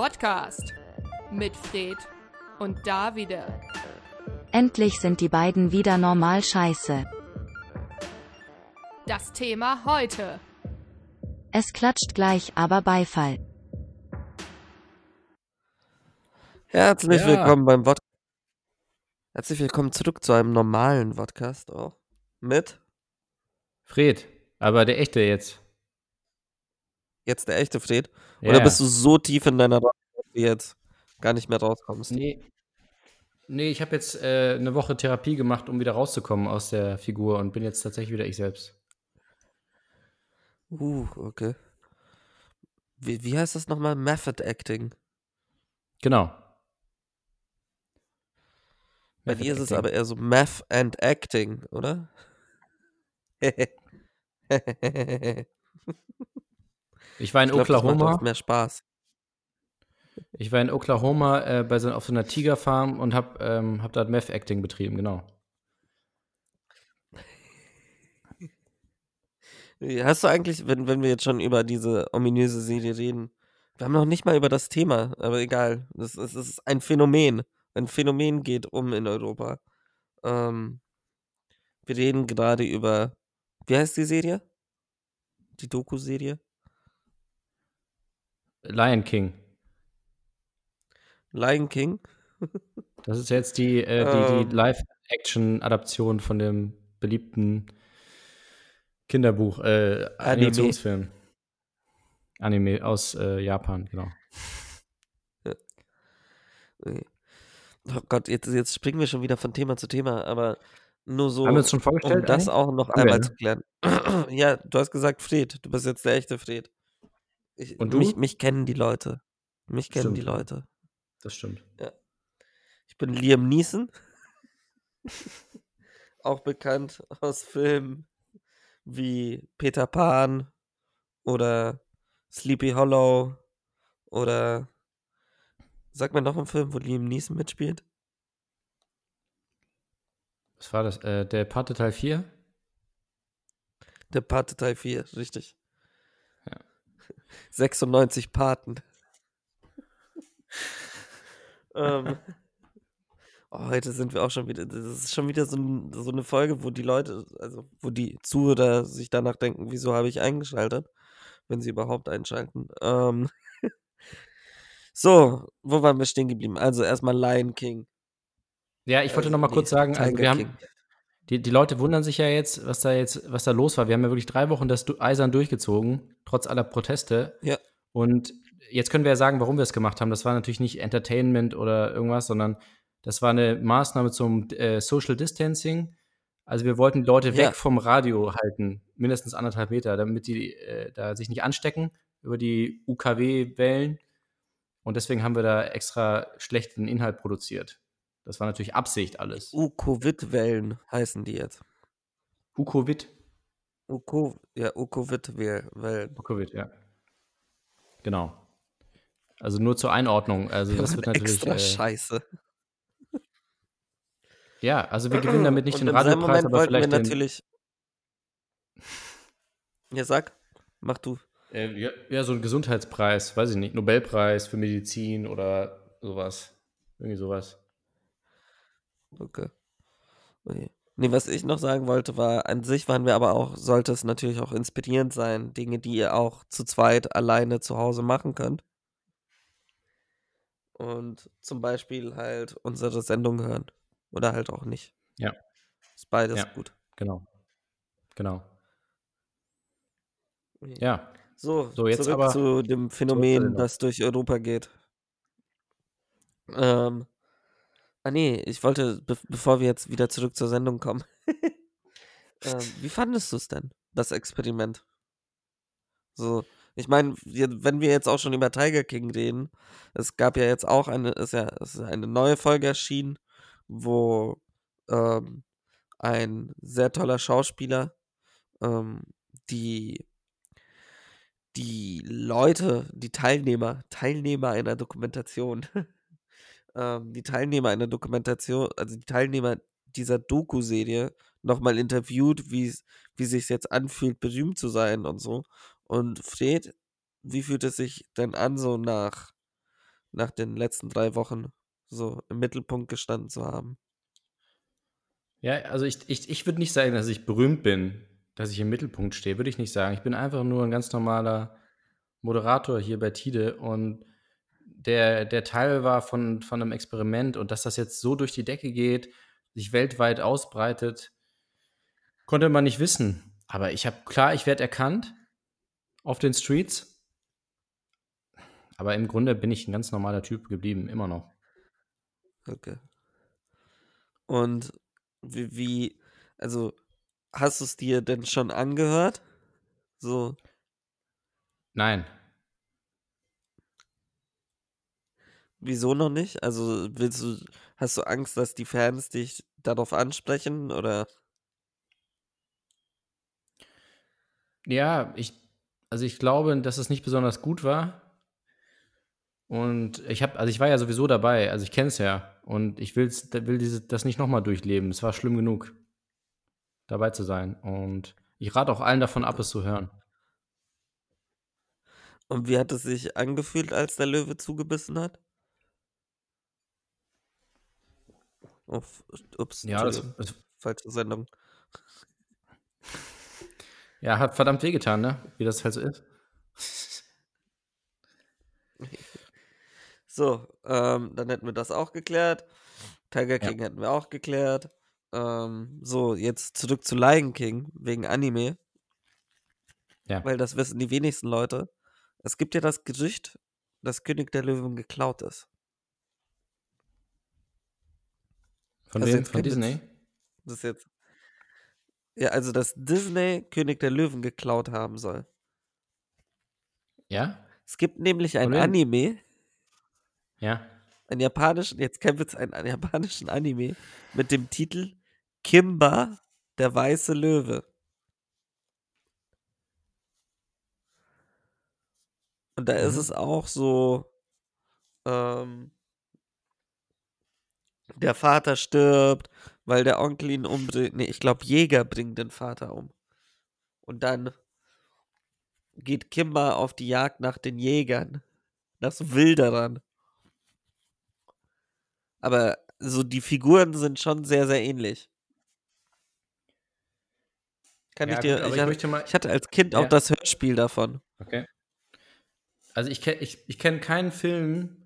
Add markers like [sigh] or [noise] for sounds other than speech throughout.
Podcast mit Fred und Davide. Endlich sind die beiden wieder normal scheiße. Das Thema heute. Es klatscht gleich, aber Beifall. Herzlich Ja. willkommen beim Podcast. Herzlich willkommen zurück zu einem normalen Podcast auch. Mit Fred, aber der echte jetzt. Jetzt der echte Fred. Ja, Oder bist du so tief in deiner Rolle, dass du jetzt gar nicht mehr rauskommst? Nee. Nee, ich habe jetzt äh, eine Woche Therapie gemacht, um wieder rauszukommen aus der Figur und bin jetzt tatsächlich wieder ich selbst. Uh, okay. Wie, wie heißt das nochmal? Method Acting. Genau. Bei Method dir ist es aber eher so Math and Acting, oder? [laughs] Ich war in Ich glaub, das macht Oklahoma. mehr Spaß. Ich war in Oklahoma äh, bei so, auf so einer Tigerfarm und habe ähm, hab da Meth Acting betrieben, genau. Hast du eigentlich, wenn, wenn wir jetzt schon über diese ominöse Serie reden, wir haben noch nicht mal über das Thema, aber egal. Das, ist- das ist ein Phänomen. Ein Phänomen geht um in Europa. Ähm, wir reden gerade über, wie heißt die Serie? Die Doku-Serie? Lion King. Lion King? Das ist jetzt die, äh, die, Ähm. die Live-Action-Adaption von dem beliebten Kinderbuch, äh, Anime. Animationsfilm. Anime aus äh, Japan, genau. Nee. Oh Gott, jetzt, jetzt springen wir schon wieder von Thema zu Thema, aber nur so, Haben wir uns schon vorgestellt? um das eigentlich? auch noch einmal ne? zu klären. [clears throat] ja, du hast gesagt Fred, du bist jetzt der echte Fred. Ich, Und du? Mich, mich kennen die Leute. Mich kennen die Stimmt. Leute. Das stimmt. Ich bin Liam Neeson. [laughs] auch bekannt aus Filmen wie Peter Pan oder Sleepy Hollow oder sag mir noch einen Film, wo Liam Neeson mitspielt. Was war das? Äh, der Pate Teil 4? Der Pate Teil 4, richtig. Ja. 96 Paten. ähm, oh, heute sind wir auch schon wieder, das ist schon wieder so, ein, so eine Folge, wo die Leute, also wo die Zuhörer sich danach denken, wieso habe ich eingeschaltet, wenn sie überhaupt einschalten. Ähm, [laughs] so, wo waren wir stehen geblieben? Also erstmal Lion King. Ja, ich wollte Also, noch mal nee, kurz sagen, also wir haben. Die, die Leute wundern sich ja jetzt, was da jetzt, was da los war. Wir haben ja wirklich drei Wochen das du- eisern durchgezogen, trotz aller Proteste. Ja. Und jetzt können wir ja sagen, warum wir es gemacht haben. Das war natürlich nicht Entertainment oder irgendwas, sondern das war eine Maßnahme zum äh, Social Distancing. Also wir wollten Leute weg Ja. vom Radio halten, mindestens anderthalb Meter, damit die äh, da sich nicht anstecken über die UKW-Wellen. Und deswegen haben wir da extra schlechten Inhalt produziert. Das war natürlich Absicht alles. U-Covid-Wellen heißen die jetzt. Ukovid. Uko, ja, U-Covid-Wellen. Ukovid, ja. Genau. Also nur zur Einordnung. Also [laughs] das wird natürlich. extra Äh, scheiße. ja, also wir gewinnen damit nicht Und den Radiopreis, aber wir vielleicht den. natürlich. Ja, sag, mach du. Äh, ja, ja, so einen Gesundheitspreis, weiß ich nicht, Nobelpreis für Medizin oder sowas. Irgendwie sowas. Okay. okay. Nee, was ich noch sagen wollte, war, an sich waren wir aber auch, sollte es natürlich auch inspirierend sein, Dinge, die ihr auch zu zweit alleine zu Hause machen könnt. Und zum Beispiel halt unsere Sendung hören. Oder halt auch nicht. Ja. Ist beides Ja. gut. Genau. Genau. Okay. Ja. So, So, jetzt zurück aber zu dem Phänomen, das durch Europa geht. Ähm, ah nee, ich wollte, be bevor wir jetzt wieder zurück zur Sendung kommen. [laughs] ähm, wie fandest du es denn, das Experiment? So, ich meine, wenn wir jetzt auch schon über Tiger King reden, es gab ja jetzt auch eine, ist ja, ist eine neue Folge erschienen, wo ähm, ein sehr toller Schauspieler ähm, die die Leute, die Teilnehmer, Teilnehmer einer Dokumentation, [laughs] ähm, die Teilnehmer einer Dokumentation, also die Teilnehmer dieser Doku-Serie nochmal interviewt, wie sich jetzt anfühlt, berühmt zu sein und so. Und Fred, wie fühlt es sich denn an, so nach nach den letzten drei Wochen so im Mittelpunkt gestanden zu haben. Ja, also ich, ich, ich würde nicht sagen, dass ich berühmt bin, dass ich im Mittelpunkt stehe, würde ich nicht sagen. Ich bin einfach nur ein ganz normaler Moderator hier bei Tide und der, der Teil war von, von einem Experiment und dass das jetzt so durch die Decke geht, sich weltweit ausbreitet, konnte man nicht wissen. Aber ich habe klar, ich werde erkannt auf den Streets. Aber im Grunde bin ich ein ganz normaler Typ geblieben, immer noch. Okay. Und wie, wie also hast du es dir denn schon angehört? So, Nein. Wieso noch nicht? Also willst du, hast du Angst, dass die Fans dich darauf ansprechen oder? Ja, ich, also ich glaube, dass es nicht besonders gut war. Und ich habe, also ich war ja sowieso dabei, also ich kenne es ja. Und ich will's, will diese, das nicht nochmal durchleben. Es war schlimm genug, dabei zu sein. Und ich rate auch allen davon ab, es zu hören. Und wie hat es sich angefühlt, als der Löwe zugebissen hat? Uff, ups, Ja, das, das, falsche Sendung. [laughs] ja, hat verdammt wehgetan, ne? Wie das halt so ist. [laughs] So, ähm, dann hätten wir das auch geklärt. Tiger Ja. King hätten wir auch geklärt. Ähm, so, jetzt zurück zu Lion King wegen Anime, Ja. weil das wissen die wenigsten Leute. Es gibt ja das Gerücht, dass König der Löwen geklaut ist. Von Also wem? Von. Disney? Das ist jetzt. Ja, also dass Disney König der Löwen geklaut haben soll. Ja? Es gibt nämlich ein Von? Anime, Ja. einen japanischen, jetzt kein Witz, einen, einen japanischen Anime mit dem Titel Kimba, der weiße Löwe. Und da ist Mhm. es auch so, ähm, der Vater stirbt, weil der Onkel ihn umbringt. Nee, ich glaube, Jäger bringt den Vater um. Und dann geht Kimba auf die Jagd nach den Jägern, nach so Wilderern. Aber so die Figuren sind schon sehr, sehr ähnlich. Kann Ja, ich dir, gut, ich, hatte, mal- ich hatte als Kind auch Ja. das Hörspiel davon. Okay. Also ich kenne ich, ich kenn keinen Film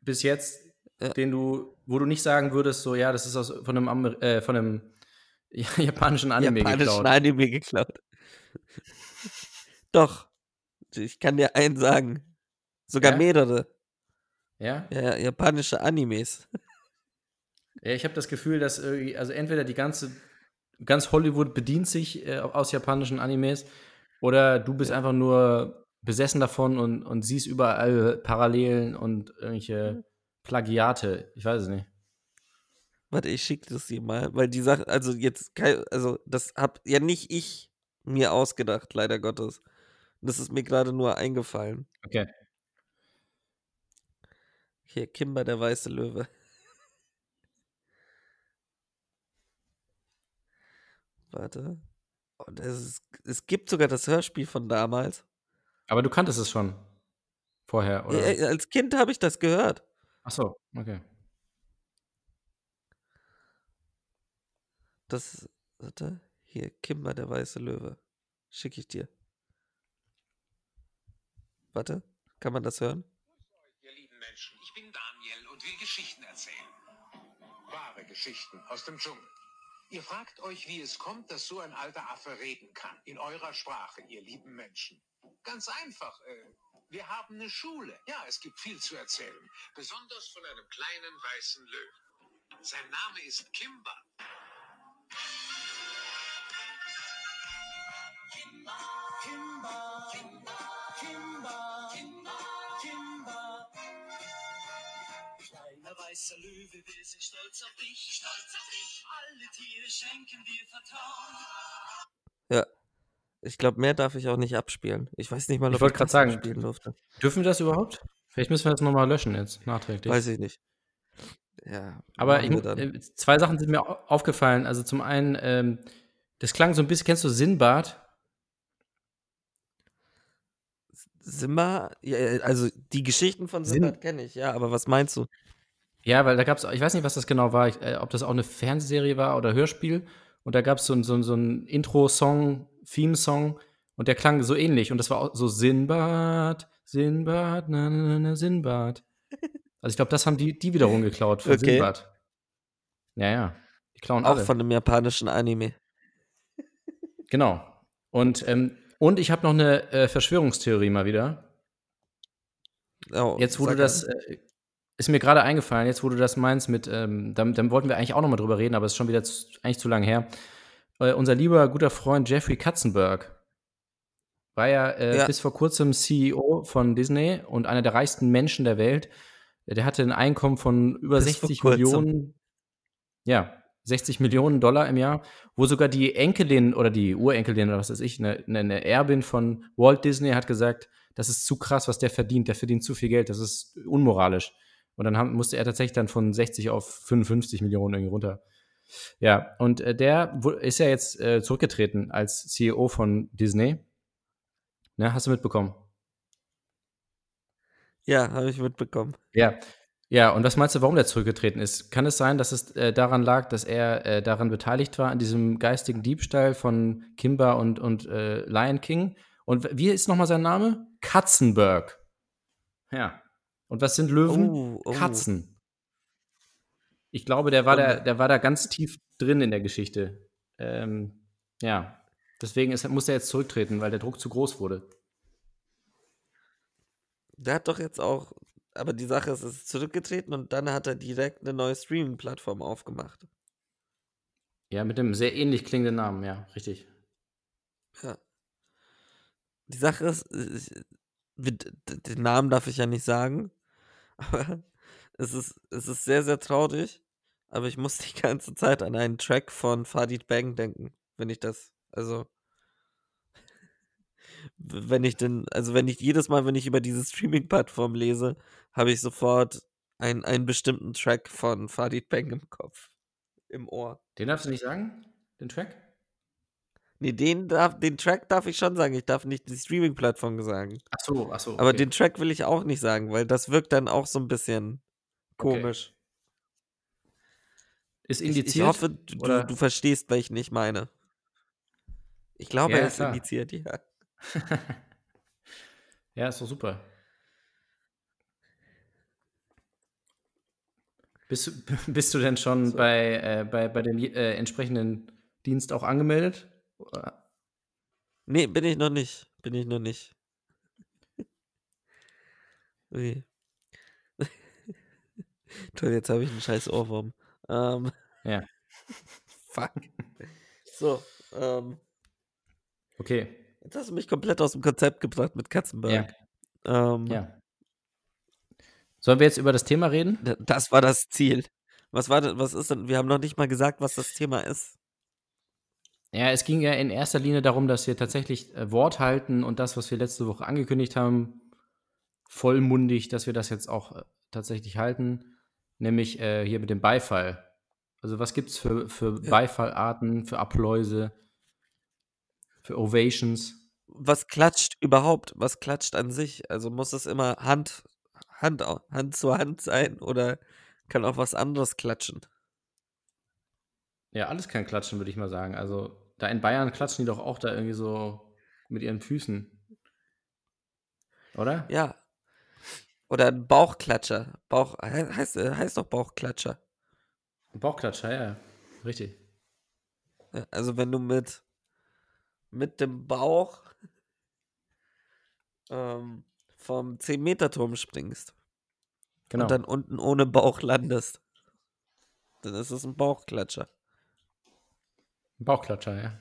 bis jetzt, Ja. den du, wo du nicht sagen würdest, so ja, das ist aus, von einem, Amer äh, von einem [laughs] japanischen Anime japanischen geklaut. Anime geklaut. Doch. Ich kann dir einen sagen. Sogar Ja? mehrere. Ja? Ja, ja, japanische Animes. ja ich habe das Gefühl, dass irgendwie, also entweder die ganze, ganz Hollywood bedient sich äh, aus japanischen Animes oder du bist einfach nur besessen davon und, und siehst überall Parallelen und irgendwelche Plagiate. Ich weiß es nicht. Warte, ich schicke das dir mal, weil die Sache, also jetzt, also das hab ja nicht ich mir ausgedacht, leider Gottes. Das ist mir gerade nur eingefallen. Okay. Hier, Kimber, der weiße Löwe. Warte. Oh, ist, es gibt sogar das Hörspiel von damals. Aber du kanntest es schon vorher, oder? Ja, als Kind habe ich das gehört. Ach so, okay. Das, warte, hier, Kimber, der weiße Löwe. Schicke ich dir. Warte, kann man das hören? Ihr lieben Menschen, ich bin Daniel und will Geschichten erzählen. Wahre Geschichten aus dem Dschungel. Ihr fragt euch, wie es kommt, dass so ein alter Affe reden kann. In eurer Sprache, ihr lieben Menschen. Ganz einfach. Äh, wir haben eine Schule. Ja, es gibt viel zu erzählen. Besonders von einem kleinen weißen Löwen. Sein Name ist Kimba. Kleiner weißer Löwe, wir sind stolz auf dich. Stolz auf dich. Alle Tiere schenken dir Vertrauen. Ja. Ich glaube, mehr darf ich auch nicht abspielen. Ich weiß nicht mal, Ich ob ich grad das sagen, abspielen durfte. Dürfen wir das überhaupt? Vielleicht müssen wir das nochmal löschen jetzt, nachträglich. Weiß ich nicht. Ja, Aber ich, äh, zwei Sachen sind mir au- aufgefallen. Also zum einen, ähm, das klang so ein bisschen, kennst du Sinbad? Simba, ja, also die Geschichten von Sim- Simba kenne ich, ja, aber was meinst du? Ja, weil da gab es, ich weiß nicht, was das genau war, ich, äh, ob das auch eine Fernsehserie war oder Hörspiel. Und da gab es so, ein- so, so einen Intro-Song, Theme-Song und der klang so ähnlich. Und das war auch so Sinbad, Sinbad, na, na, na, Sinbad. Also ich glaube, das haben die, die wiederum geklaut von Okay. Sinbad. Ja, ja. Die klauen Auch alle. von einem japanischen Anime. Genau. Und, ähm, und ich habe noch eine äh, Verschwörungstheorie mal wieder. Oh, Jetzt, du das, äh, ist mir gerade eingefallen, jetzt, wo du das meinst mit, ähm, dann, dann wollten wir eigentlich auch noch mal drüber reden, aber es ist schon wieder zu, eigentlich zu lange her. Äh, unser lieber, guter Freund Jeffrey Katzenberg war ja, äh, Ja. bis vor kurzem CEO von Disney und einer der reichsten Menschen der Welt. Der hatte ein Einkommen von über Bis vor 60 kurzem. Millionen, ja, 60 Millionen Dollar im Jahr, wo sogar die Enkelin oder die Urenkelin oder was weiß ich, eine, eine, eine Erbin von Walt Disney hat gesagt, das ist zu krass, was der verdient, der verdient zu viel Geld, das ist unmoralisch. Und dann haben, musste er tatsächlich dann von 60 auf 55 Millionen irgendwie runter. Ja, und äh, der ist ja jetzt äh, zurückgetreten als CEO von Disney. Ne, hast du mitbekommen? Ja, habe ich mitbekommen. Ja. Ja, und was meinst du, warum der zurückgetreten ist? Kann es sein, dass es äh, daran lag, dass er äh, daran beteiligt war, an diesem geistigen Diebstahl von Kimba und, und äh, Lion King? Und wie ist nochmal sein Name? Katzenberg. Ja. Und was sind Löwen? Oh, oh. Katzen. Ich glaube, der war, da, der war da ganz tief drin in der Geschichte. Ähm, ja. Deswegen ist, muss er jetzt zurücktreten, weil der Druck zu groß wurde. Der hat doch jetzt auch, aber die Sache ist, es ist zurückgetreten und dann hat er direkt eine neue Streaming-Plattform aufgemacht. Ja, mit einem sehr ähnlich klingenden Namen, ja, richtig. Ja. Die Sache ist, ich, den Namen darf ich ja nicht sagen, [laughs] aber es ist, es ist sehr, sehr traurig, aber ich muss [laughs] die ganze Zeit an einen Track von Fadid Bang denken, wenn ich das, also, wenn ich den, also wenn ich jedes Mal, wenn ich über diese Streaming-Plattform lese, habe ich sofort ein, einen bestimmten Track von Fadid Bang im Kopf, im Ohr. Den darfst du nicht sagen, den Track? Nee, den, darf, den Track darf ich schon sagen, ich darf nicht die Streaming-Plattform sagen. Ach so, ach so. Aber okay. den Track will ich auch nicht sagen, weil das wirkt dann auch so ein bisschen Okay. Ist Ich, indiziert? ich hoffe, du, du verstehst, welchen ich meine. Ich glaube, Ja, er ist klar. indiziert, ja. [laughs] ja, ist doch super. Bist, du- [laughs] bist du denn schon So. bei, äh, bei, bei dem äh, entsprechenden Dienst auch angemeldet? Nee, bin ich noch nicht. Bin ich noch nicht. [laughs] Ui. Toll, jetzt habe ich einen scheiß Ohrwurm. Ähm, Ja. [laughs] fuck. So, ähm, Okay, jetzt hast du mich komplett aus dem Konzept gebracht mit Katzenberg. Ähm, ja. Sollen wir jetzt über das Thema reden? Das war das Ziel. Was war denn, was ist denn? Wir haben noch nicht mal gesagt, was das Thema ist. Ja, es ging ja in erster Linie darum, dass wir tatsächlich äh, Wort halten und das, was wir letzte Woche angekündigt haben, vollmundig, dass wir das jetzt auch äh, tatsächlich halten, nämlich äh, hier mit dem Beifall. Also was gibt es für, für Ja. Beifallarten, für Appläuse, für Ovations? Was klatscht überhaupt? Was klatscht an sich? Also muss es immer Hand, Hand, Hand zu Hand sein oder kann auch was anderes klatschen? Ja, alles kann klatschen, würde ich mal sagen. Also da in Bayern klatschen die doch auch da irgendwie so mit ihren Füßen. Oder? Ja. Oder ein Bauchklatscher. Bauch, he- heißt, äh, heißt doch Bauchklatscher. Bauchklatscher, ja. Richtig. Also wenn du mit, mit dem Bauch ähm, vom 10-Meter-Turm springst Genau. und dann unten ohne Bauch landest, dann ist es ein Bauchklatscher. Bauchklatscher, ja.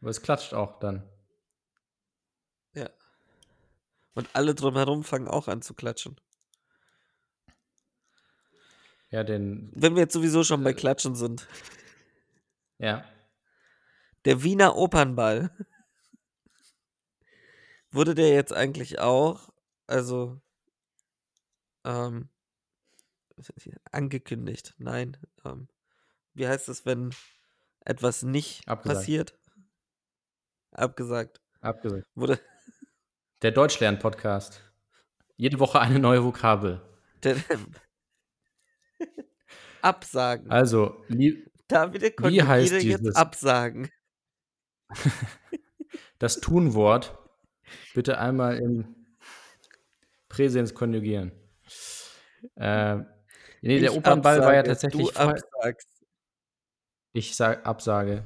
Aber es klatscht auch dann. Ja. Und alle drumherum fangen auch an zu klatschen. Ja, den. Wenn wir jetzt sowieso schon bei Äh. Klatschen sind. Ja. Der Wiener Opernball. Wurde der jetzt eigentlich auch, also, ähm, angekündigt? Nein. Ähm, wie heißt es, wenn etwas nicht Abgesagt. passiert? Abgesagt. Abgesagt. Wurde, Der Deutschlern-Podcast. Jede Woche eine neue Vokabel. Der, absagen. Also, lieb, David heißt konjugiere dieses- jetzt absagen. [laughs] das Tunwort bitte einmal im Präsens konjugieren. Äh, nee, der Ich Opernball war ja absage, tatsächlich. Du absagst. Ich sag Absage.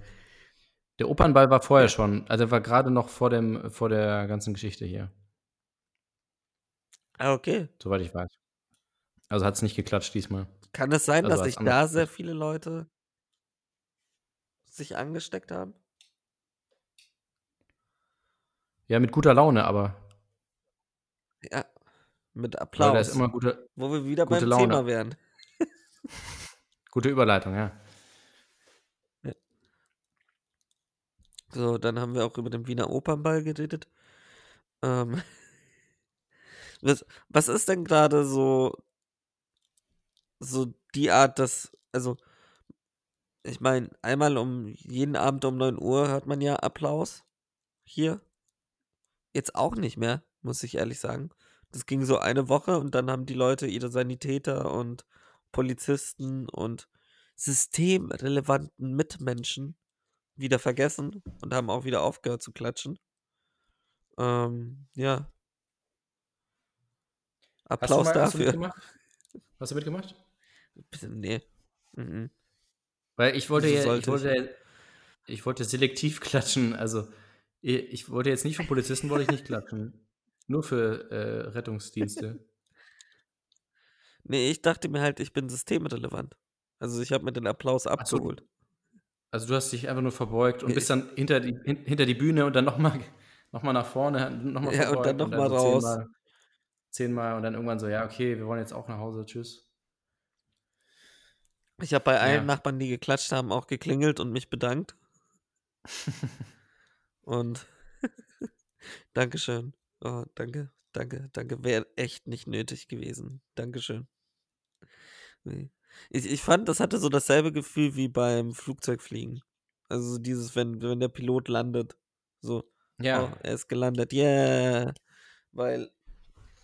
Der Opernball war vorher schon, also war gerade noch vor dem vor der ganzen Geschichte hier, Ah, okay. soweit ich weiß. Also hat es nicht geklatscht diesmal. Kann es sein, Also dass sich da sehr viele Leute sich angesteckt haben? Ja, mit guter Laune, aber Ja. Mit weil da Applaus. ist immer gute, wo wir wieder gute beim Laune. Thema wären. [laughs] gute Überleitung, ja. So, dann haben wir auch über den Wiener Opernball geredet. Ähm, [laughs] was, was ist denn gerade so, so die Art, dass, also, ich meine, einmal um jeden Abend um 9 Uhr hört man ja Applaus hier. Jetzt auch nicht mehr, muss ich ehrlich sagen. Das ging so eine Woche und dann haben die Leute ihre Sanitäter und Polizisten und systemrelevanten Mitmenschen wieder vergessen und haben auch wieder aufgehört zu klatschen. Ähm, ja. Hast du, Applaus mal, hast du dafür. mitgemacht? Hast du mitgemacht? Bitte, nee. Mhm. Weil ich wollte ja, ich sollte ich? wollte, ich wollte selektiv [laughs] klatschen. Also ich, ich wollte jetzt nicht für Polizisten wollte ich nicht klatschen. Nur für äh, Rettungsdienste. [laughs] Nee, ich dachte mir halt, ich bin systemrelevant. Also ich habe mir den Applaus so. Also du hast dich einfach nur verbeugt und bist dann hinter die, hin, hinter die Bühne und dann nochmal [laughs] noch mal nach vorne, nochmal Ja, und dann noch mal so raus. Zehnmal, zehnmal und dann irgendwann so, ja, okay, wir wollen jetzt auch nach Hause, tschüss. Ich habe bei allen Ja. Nachbarn, die geklatscht haben, auch geklingelt und mich bedankt. [laughs] Und [laughs] Dankeschön. Oh, danke, danke, danke. Wäre echt nicht nötig gewesen. Dankeschön. Nee. Ich, ich fand, das hatte so dasselbe Gefühl wie beim Flugzeugfliegen. Also so dieses, wenn, wenn der Pilot landet. So, Ja, oh, er ist gelandet. Yeah. Weil,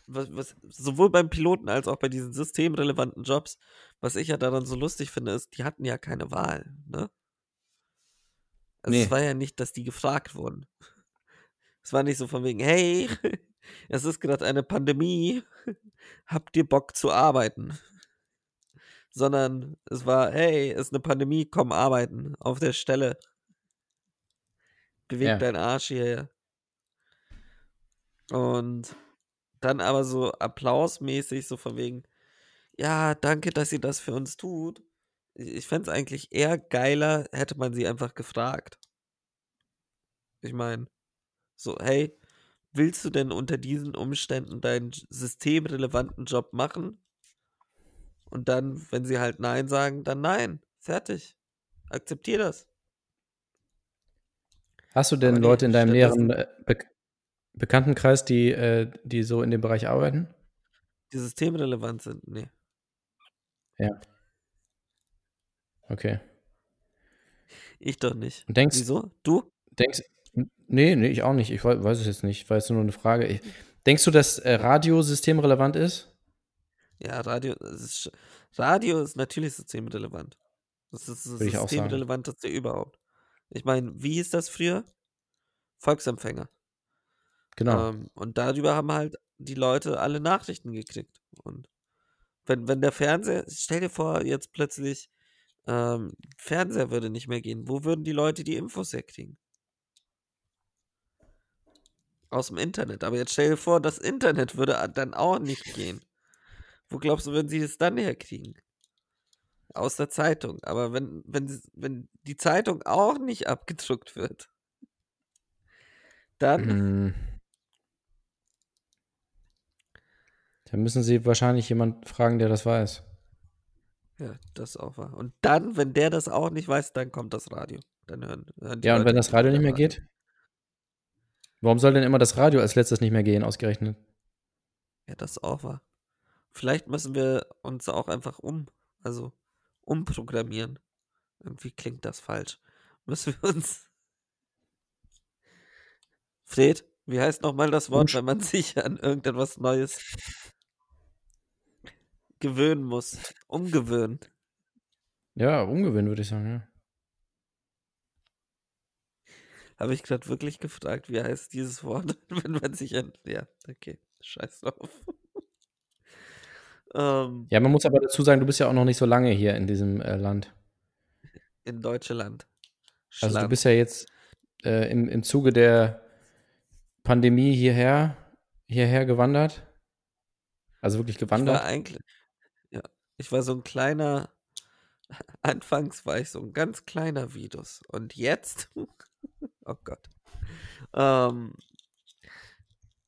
was, was, sowohl beim Piloten als auch bei diesen systemrelevanten Jobs, was ich ja daran so lustig finde, ist, die hatten ja keine Wahl, ne? Also Nee. es war ja nicht, dass die gefragt wurden. Es war nicht so von wegen, hey, [laughs] es ist gerade eine Pandemie, habt ihr Bock zu arbeiten? Sondern es war, hey, es ist eine Pandemie, komm arbeiten, auf der Stelle. Beweg Ja. deinen Arsch hierher. Und dann aber so applausmäßig, so von wegen, ja, danke, dass ihr das für uns tut. Ich, fände es eigentlich eher geiler, hätte man sie einfach gefragt. Ich meine, so, hey, willst du denn unter diesen Umständen deinen systemrelevanten Job machen? Und dann, wenn sie halt Nein sagen, dann Nein. Fertig. Akzeptier das. Hast du denn Aber Leute in deinem näheren äh, Be Bekanntenkreis, die, äh, die so in dem Bereich arbeiten? Die systemrelevant sind. Nee. Okay. Ich doch nicht. Und denkst, Wieso? Du? denkst, nee, nee, ich auch nicht. Ich wei- weiß es jetzt nicht. War jetzt nur eine Frage. Ich, denkst du, dass äh, Radio systemrelevant ist? Ja, Radio, ist, Radio ist natürlich systemrelevant. Das ist das Würde ich auch sagen. systemrelevanteste überhaupt. Ich meine, wie hieß das früher? Volksempfänger. Genau. Ähm, und darüber haben halt die Leute alle Nachrichten gekriegt. Und wenn, wenn der Fernseher, stell dir vor, jetzt plötzlich ähm, Fernseher würde nicht mehr gehen, wo würden die Leute die Infos herkriegen? Aus dem Internet. Aber jetzt stell dir vor, das Internet würde dann auch nicht gehen. Wo glaubst du, würden sie es dann herkriegen? Aus der Zeitung. Aber wenn, wenn, wenn die Zeitung auch nicht abgedruckt wird, dann Hm. Da müssen Sie wahrscheinlich jemand fragen, der das weiß. Ja, das auch wahr. Und dann, wenn der das auch nicht weiß, dann kommt das Radio. Dann hören, hören Ja, und Leute wenn das Radio nicht mehr Radio. geht? Warum soll denn immer das Radio als letztes nicht mehr gehen, ausgerechnet? Ja, das auch wahr. Vielleicht müssen wir uns auch einfach um, also umprogrammieren. Irgendwie klingt das falsch. [laughs] Müssen wir uns. Fred, Wie heißt nochmal das Wort, wenn man sich an irgendetwas Neues gewöhnen muss? Umgewöhnen. Ja, ungewöhnt, würde ich sagen, ja. Habe ich gerade wirklich gefragt, wie heißt dieses Wort, [laughs] wenn man sich an. Ja, okay, scheiß drauf. Ähm, Ja, man muss aber dazu sagen, du bist ja auch noch nicht so lange hier in diesem äh, Land. in Deutschland. Also du Schland. bist ja jetzt äh, im, im Zuge der Pandemie hierher, hierher gewandert. Also wirklich Ich war gewandert. eigentlich. Ja, ich war so ein kleiner. [laughs] Anfangs war ich so ein ganz kleiner Virus. Und jetzt. [laughs] oh Gott. Ähm,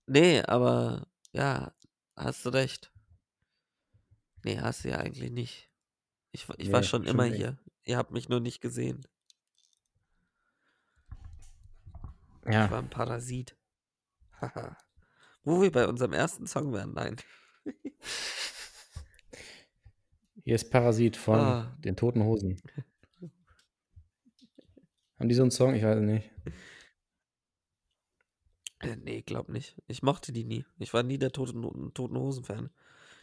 nee, aber ja, hast du recht. Nee, hast du ja eigentlich nicht. Ich, ich war Nee, schon stimmt immer nicht. hier. Ihr habt mich nur nicht gesehen. Ich war Ja, ein Parasit. Haha. Wo wir bei unserem ersten Song wären, nein. hier ist Parasit von Ah. den Toten Hosen. Haben die so einen Song? Ich weiß nicht. Äh, Nee, glaub nicht. Ich mochte die nie. Ich war nie der Toten, Toten Hosen-Fan.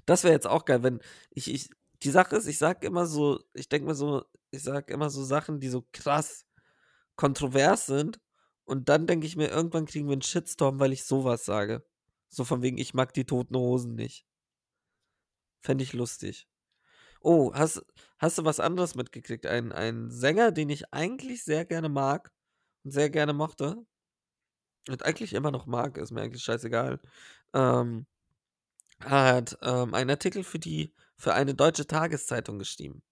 Das wäre jetzt auch geil, wenn ich, ich. Die Sache ist, ich sag immer so, ich denke mir so, ich sag immer so Sachen, die so krass kontrovers sind. Und dann denke ich mir, irgendwann kriegen wir einen Shitstorm, weil ich sowas sage. So von wegen, ich mag die Toten Hosen nicht. Fände ich lustig. Oh, hast, hast du was anderes mitgekriegt? Ein, ein Sänger, den ich eigentlich sehr gerne mag und sehr gerne mochte, und eigentlich immer noch mag, ist mir eigentlich scheißegal, ähm, hat ähm, einen Artikel für die für eine deutsche Tageszeitung geschrieben.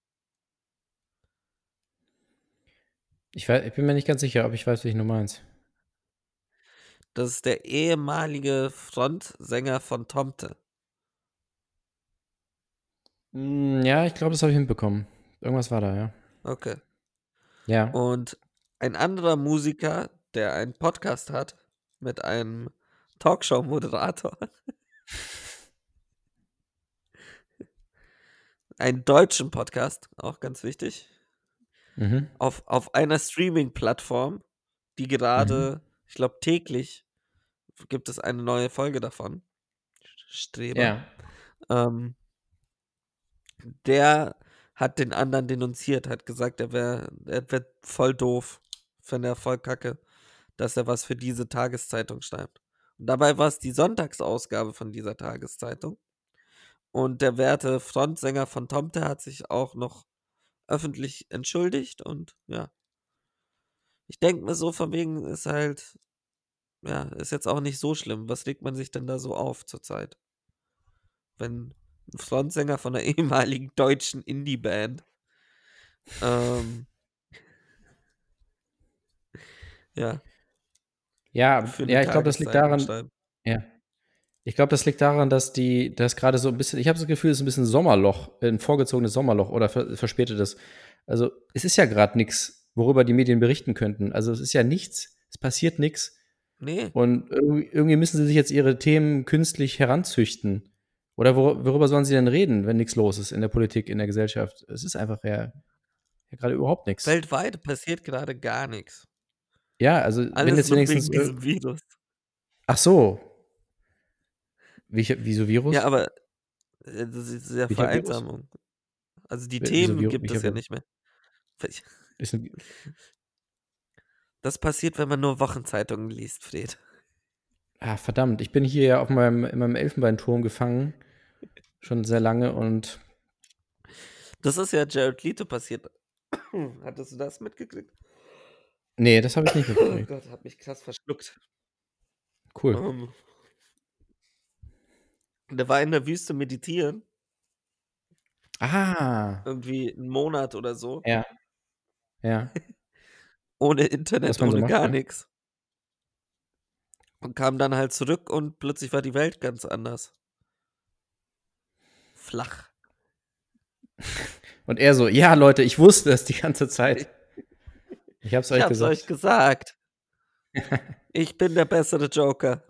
Ich, weiß, ich bin mir nicht ganz sicher, ob ich weiß, welchen du meinst. Das ist der ehemalige Frontsänger von Tomte. Hm, ja, ich glaube, das habe ich hinbekommen. Irgendwas war da, ja. Okay. Ja. Und ein anderer Musiker, der einen Podcast hat mit einem Talkshow-Moderator. [laughs] einen deutschen Podcast, auch ganz wichtig. Mhm. auf, auf einer Streaming-Plattform, die gerade, ich glaube, täglich gibt es eine neue Folge davon. Streber. Ja. Ähm, der hat den anderen denunziert, hat gesagt, er wäre er wär voll doof, fände er voll kacke, dass er was für diese Tageszeitung schreibt. Und dabei war es die Sonntagsausgabe von dieser Tageszeitung. Und der werte Frontsänger von Tomte hat sich auch noch öffentlich entschuldigt und ja. Ich denke mir so, von wegen ist halt, ja, ist jetzt auch nicht so schlimm. Was legt man sich denn da so auf zurzeit? Wenn ein Frontsänger von einer [laughs] ehemaligen deutschen Indie-Band ähm, [laughs] ja, Ja, ja, ich glaube, das liegt daran, ja. Ich glaube, das liegt daran, dass die, dass gerade so ein bisschen, ich habe das Gefühl, es ist ein bisschen Sommerloch, ein vorgezogenes Sommerloch oder ver, verspätetes. Also, es ist ja gerade nichts, worüber die Medien berichten könnten. Also, es ist ja nichts, es passiert nichts. Nee, Und irgendwie, müssen sie sich jetzt ihre Themen künstlich heranzüchten. Oder wor worüber sollen sie denn reden, wenn nichts los ist in der Politik, in der Gesellschaft? Es ist einfach ja, ja gerade überhaupt nichts. weltweit passiert gerade gar nichts. Ja, also wenn Alles jetzt nur wegen wenigstens. Ach so. Wie, wieso Virus? Ja, aber äh, das ist ja Welcher Virus? Vereinsamung. Also die wieso Themen Vir- gibt welcher es ja nicht mehr. [laughs] Das passiert, wenn man nur Wochenzeitungen liest, Fred. ah, verdammt, ich bin hier ja auf meinem, in meinem Elfenbeinturm gefangen. Schon sehr lange und Das ist ja Jared Leto passiert. [coughs] Hattest du das mitgekriegt? nee, das habe ich nicht [coughs] Oh mitgekriegt. Gott, hat mich krass verschluckt. Cool. Ähm, der war in der Wüste meditieren, Ah, irgendwie einen Monat oder so, ja. Ja. [laughs] ohne Internet, so ohne macht, gar ja. nichts. Und kam dann halt zurück und plötzlich war die Welt ganz anders. Flach. [laughs] Und er so, ja, Leute, ich wusste es die ganze Zeit. [laughs] Ich hab's Ich euch hab's gesagt. euch gesagt. Ich bin der bessere Joker.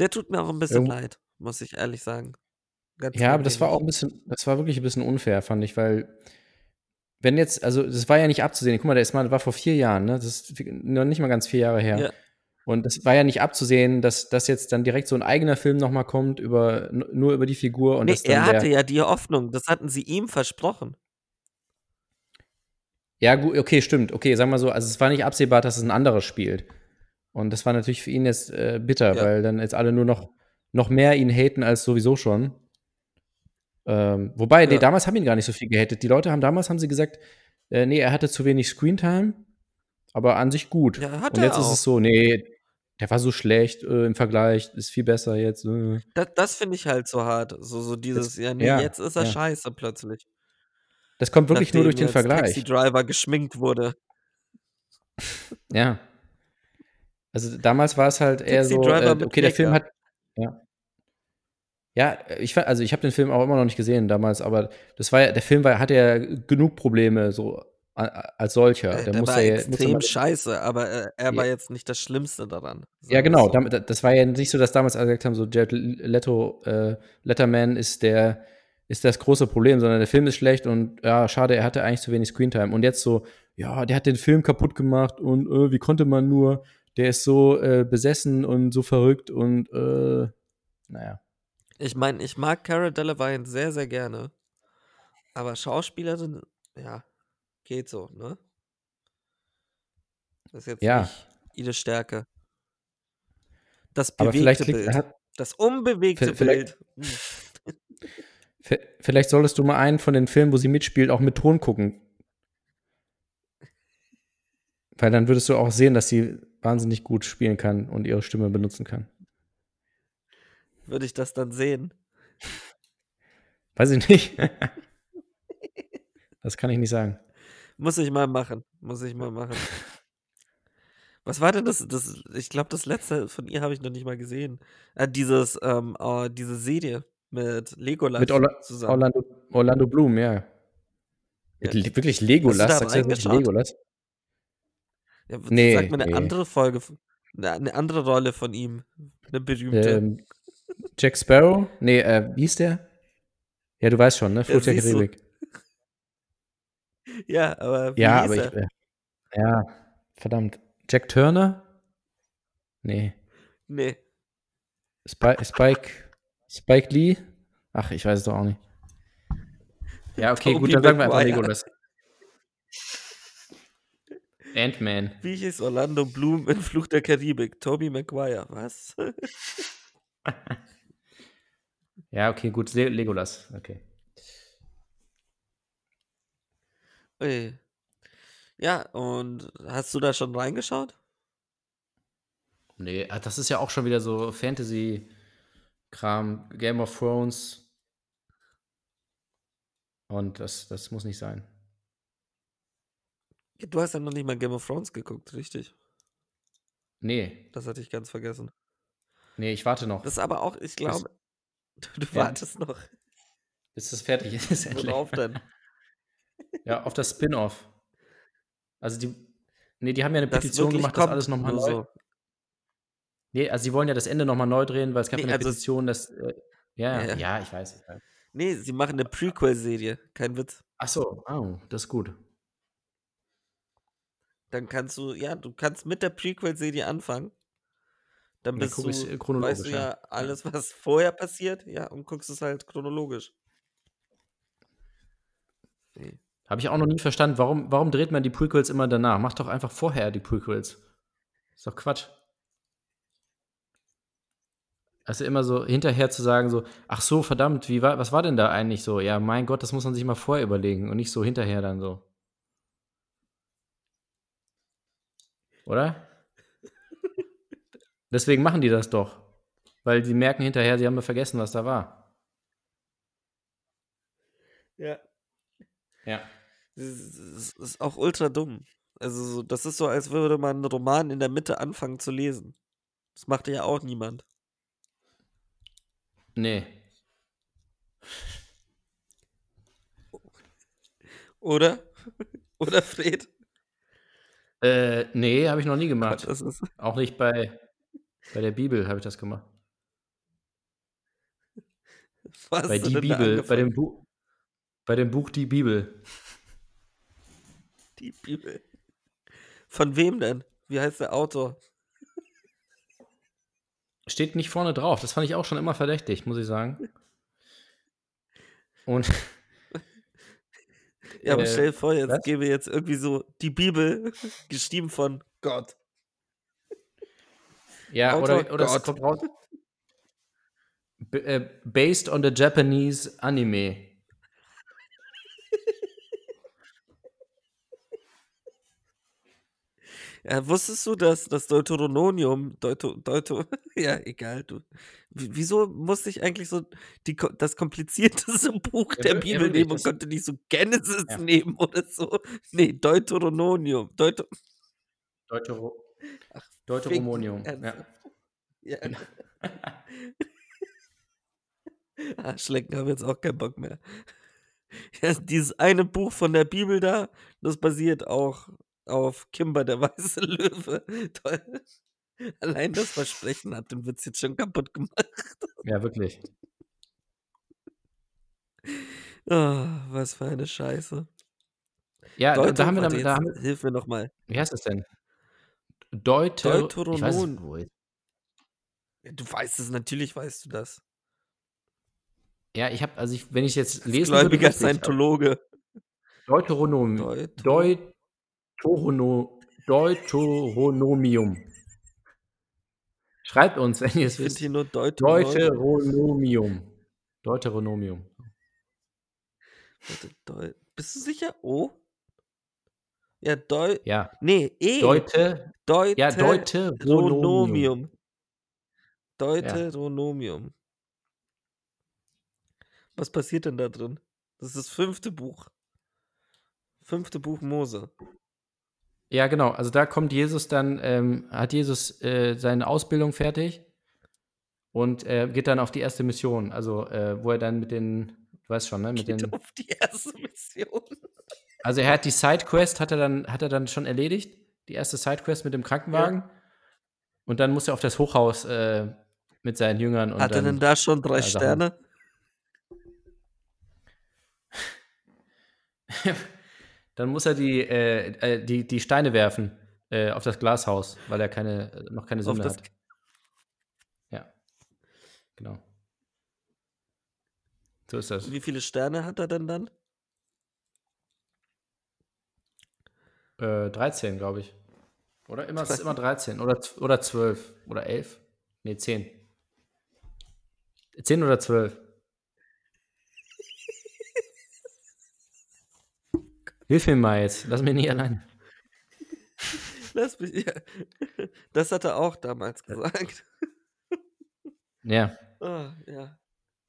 Der tut mir auch ein bisschen Irgendwo- leid, muss ich ehrlich sagen. Ganz Ja, aber das war auch ein bisschen, das war wirklich ein bisschen unfair, fand ich, weil wenn jetzt, also das war ja nicht abzusehen. Guck mal, der ist mal, war vor vier Jahren, ne? Das ist noch nicht mal ganz vier Jahre her. Ja. Und das war ja nicht abzusehen, dass das jetzt dann direkt so ein eigener Film nochmal kommt, über, nur über die Figur. Und Nee, er hatte ja die Hoffnung. Das hatten sie ihm versprochen. Ja, gut, okay, stimmt. Okay, sagen wir so, also es war nicht absehbar, dass es ein anderer spielt. Und das war natürlich für ihn jetzt äh, bitter, Ja. weil dann jetzt alle nur noch, noch mehr ihn haten als sowieso schon. Ähm, wobei, nee, Ja. damals haben ihn gar nicht so viel gehatet. Die Leute haben damals haben sie gesagt, äh, nee, er hatte zu wenig Screentime, aber an sich gut. Ja, hat Und jetzt ist auch. es so, nee, der war so schlecht äh, im Vergleich, ist viel besser jetzt. Äh. Das, das finde ich halt so hart. So, so dieses, ja, nee, ja, jetzt ist er ja. scheiße plötzlich. Das kommt wirklich nur durch den Nachdem jetzt Vergleich. Taxi Driver geschminkt wurde. Ja. Also damals war es halt eher Taxi so, äh, okay, der Film hat. Ja. Ja, ich fand, also ich habe den Film auch immer noch nicht gesehen damals, aber das war ja, der Film war, hatte ja genug Probleme so als solcher. Äh, Der, der muss war ja, muss extrem immer, scheiße, aber äh, er Ja. war jetzt nicht das Schlimmste daran. ja, genau. so. Das war ja nicht so, dass damals alle gesagt haben, so Jared Leto, äh, Letterman ist der, ist das große Problem, sondern der Film ist schlecht und ja, schade, er hatte eigentlich zu wenig Screentime. Und jetzt so, ja, der hat den Film kaputt gemacht und äh, wie konnte man nur, der ist so äh, besessen und so verrückt und äh, naja. Ich meine, ich mag Cara Delevingne sehr, sehr gerne. Aber Schauspielerin, ja, geht so, ne? Das ist jetzt Ja. nicht ihre Stärke. Das Aber vielleicht bewegte Bild. hat, Das unbewegte Vi- vielleicht- Bild. Hm. [laughs] vielleicht solltest du mal einen von den Filmen, wo sie mitspielt, auch mit Ton gucken. Weil dann würdest du auch sehen, dass sie wahnsinnig gut spielen kann und ihre Stimme benutzen kann. Würde ich das dann sehen? [laughs] Weiß ich nicht. das kann ich nicht sagen. Muss ich mal machen. Muss ich mal machen. Was war denn das? das ich glaube, das letzte von ihr habe ich noch nicht mal gesehen. Äh, dieses, ähm, oh, diese Serie mit Legolas Mit Orla zusammen. Orlando, Orlando Bloom, ja. Ja. Wirklich Legolas? Sagst du nicht? Legolas? Ja, Nee, sag mir eine nee. andere Folge, eine, andere Rolle von ihm. Eine berühmte. Ähm, Jack Sparrow? Nee, äh, wie ist der? Ja, du weißt schon, ne? Fluch der. Karibik. ja, aber wie Ja, aber ich. Äh, ja, verdammt. Jack Turner? Nee. Nee. Spike, Spike, Spike Lee? Ach, ich weiß es doch auch nicht. Ja, okay, gut, Tobey dann sagen wir einfach. Legolas. Ant-Man. Wie hieß Orlando Bloom in Fluch der Karibik? Toby Maguire, was? [laughs] Ja, okay, gut, Le Legolas. Okay. Ui. Ja, und hast du da schon reingeschaut? Nee, ah, das ist ja auch schon wieder so Fantasy-Kram, Game of Thrones. Und das, das muss nicht sein. Du hast ja noch nicht mal Game of Thrones geguckt, richtig? Nee, Das hatte ich ganz vergessen. nee, ich warte noch, Das ist aber auch, ich glaube, du, [laughs] du Ja. wartest noch. bis das fertig ist. [laughs] endlich. Worauf denn? [laughs] Ja, auf das Spin-off. Also die, nee, die haben ja eine Das Petition gemacht, das alles nochmal neu. so. Nee, also sie wollen ja das Ende nochmal neu drehen, weil es gab Nee, eine also- Petition, dass, äh, ja, Ja, ja, ja. ich weiß. Ich weiß. Nee, sie machen eine Prequel-Serie. Kein Witz. Ach so, oh, das ist gut. Dann kannst du, ja, du kannst mit der Prequel-Serie anfangen. Dann Dann bist guck du, äh, chronologisch, weißt du ja. ja alles, was vorher passiert, ja, und guckst es halt chronologisch. Nee. Habe ich auch noch nie verstanden, warum, warum dreht man die Prequels immer danach? Mach doch einfach vorher die Prequels. Ist doch Quatsch. Also immer so hinterher zu sagen, so, ach so, verdammt, wie war, was war denn da eigentlich so? Ja, mein Gott, das muss man sich mal vorher überlegen und nicht so hinterher dann so. Oder? Deswegen machen die das doch. Weil die merken hinterher, sie haben ja vergessen, was da war. Ja. Ja. Das ist, das ist auch ultra dumm. Also, so, das ist so, als würde man einen Roman in der Mitte anfangen zu lesen. Das macht ja auch niemand. Nee. Oder? [laughs] Oder Fred? Äh, nee, habe ich noch nie [laughs] gemacht. Das ist, [laughs] Auch nicht bei, bei der Bibel habe ich das gemacht. was bei die Bibel, bei dem? Buch, bei dem Buch Die Bibel. Die Bibel. Von wem denn? Wie heißt der Autor? Steht nicht vorne drauf. Das fand ich auch schon immer verdächtig, muss ich sagen. [laughs] Und Ja, aber Äh, stell dir vor, jetzt was? gäbe jetzt irgendwie so die Bibel, [laughs] geschrieben von Gott. ja, Autor oder, oder es Gott. kommt raus. Äh, based on the Japanese Anime. Ja, wusstest du, dass das Deuteronomium, Deuto, Deuto, [laughs] ja, egal, du. Wieso musste ich eigentlich so die, das komplizierteste [laughs] Buch Ja, der ja, Bibel wirklich, nehmen und konnte nicht so Genesis Ja. nehmen oder so? Nee, Deuteronomium. Deuto, Deutero Ach, Deuteromonium. Ja. ja. [laughs] ah, Schlecken haben jetzt auch keinen Bock mehr. Ja, dieses eine Buch von der Bibel da, das basiert auch auf Kimber der [laughs] weiße Löwe. Toll. Allein das Versprechen hat den Witz jetzt schon kaputt gemacht. ja, wirklich. Oh, was für eine Scheiße. Ja, da, Deutung, da haben wir dann, da haben, hilf mir nochmal. wie heißt das denn? Deuter weiß Deuteronon- wo ist- Du weißt es, natürlich weißt du das. Ja, ich habe, also ich, wenn ich jetzt lesen würde, gläubiger ich, aber Scientologe. Deuteronom, Deut Deuterono, Deuteronomium. Schreibt uns, wenn ihr es wisst. hier nur Deuteronomium. Deuteronomium. Bist du sicher? O? Ja, Deu. Ja, Nee, E. Deute, Deute ja, Deuteronomium. Deuteronomium. Was passiert denn da drin? Das ist das fünfte Buch. Fünfte Buch Mose. Ja, genau. Also da kommt Jesus dann, ähm, hat Jesus äh, seine Ausbildung fertig und äh, geht dann auf die erste Mission. Also äh, wo er dann mit den, du weißt schon, ne, mit Geht den, auf die erste Mission. also er hat die Sidequest, hat er dann, hat er dann schon erledigt, die erste Sidequest mit dem Krankenwagen. Und dann muss er auf das Hochhaus äh, mit seinen Jüngern und Hat er denn da schon drei Ja. Sterne? [laughs] dann muss er die, äh, äh, die, die Steine werfen äh, auf das Glashaus, weil er keine, äh, noch keine Sünde hat. Ja. Genau. So ist das. Wie viele Sterne hat er denn dann? Äh, 13, glaube ich. Oder immer, es ist immer 13. Oder, oder 12. Oder 11. Nee, 10. 10 oder 12. Hilf mir mal jetzt. Lass mich nicht allein. [laughs] Lass mich. Ja. [laughs] Das hat er auch damals gesagt. Ja. [laughs] Ah, ja.